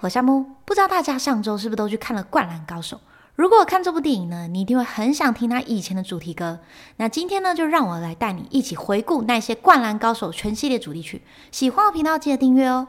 我夏木，不知道大家上周是不是都去看了《灌篮高手》？如果看这部电影呢，你一定会很想听他以前的主题歌。那今天呢，就让我来带你一起回顾那些《灌篮高手》全系列主题曲。喜欢我频道，记得订阅哦。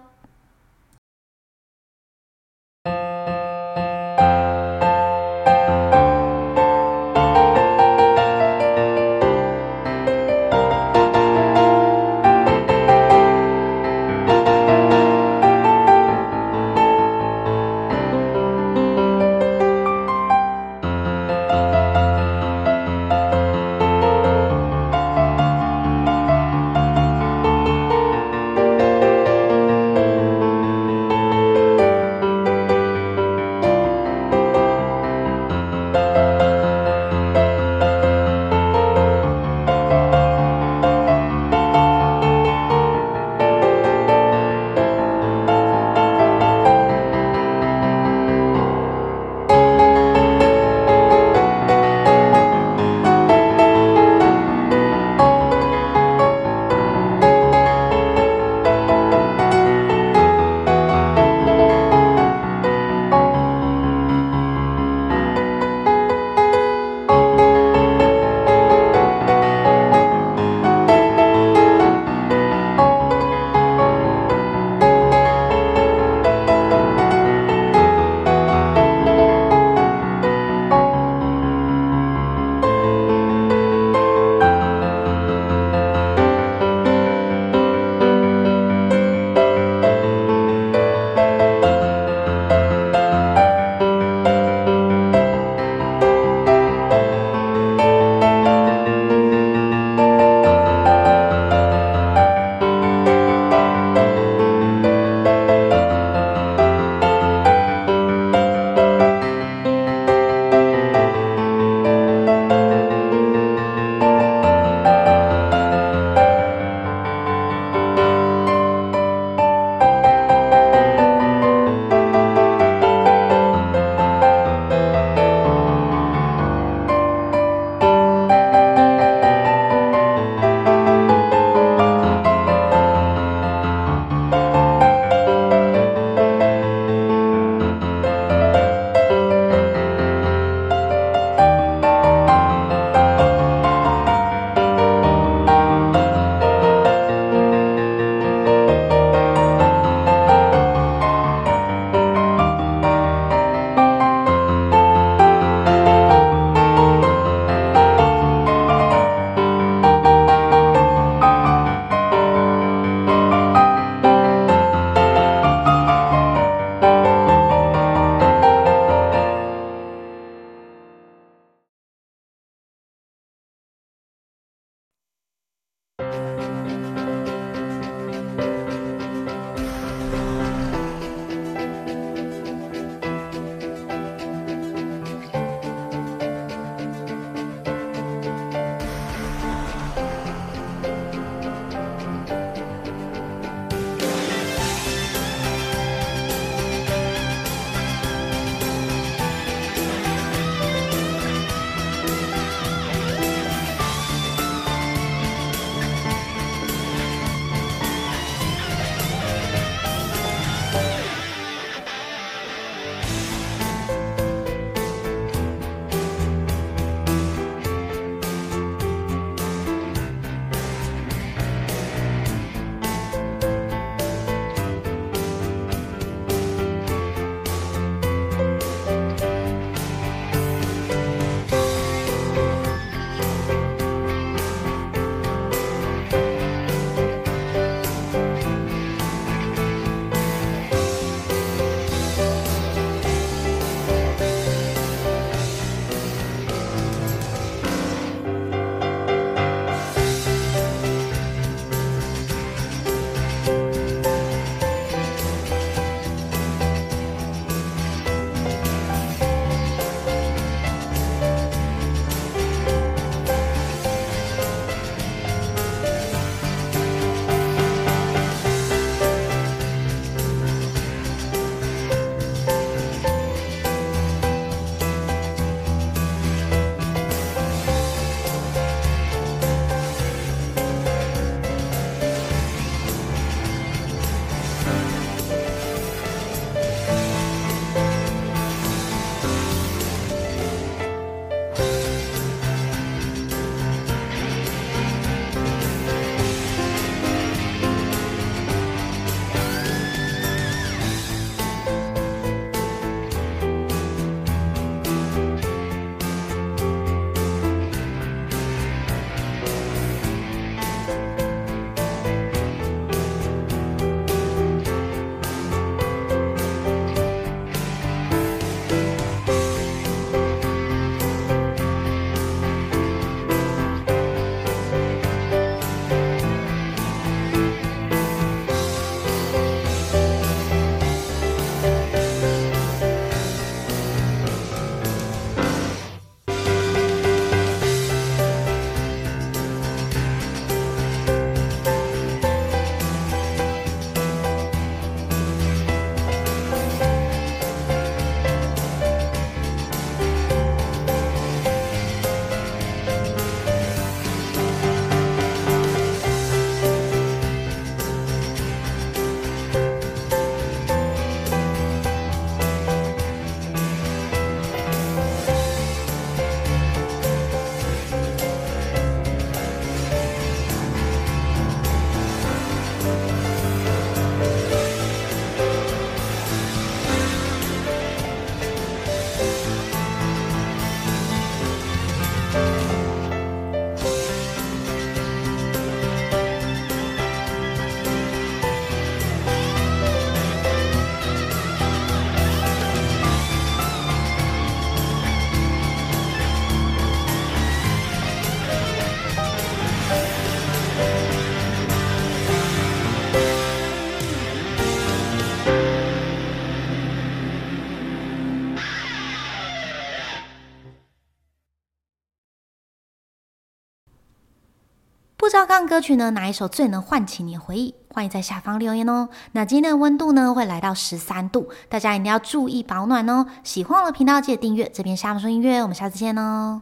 不知道刚刚歌曲呢，哪一首最能唤起你的回忆？欢迎在下方留言哦。那今天的温度呢，会来到十三度，大家一定要注意保暖哦。喜欢我的频道，记得订阅。这边下方说音乐，我们下次见哦。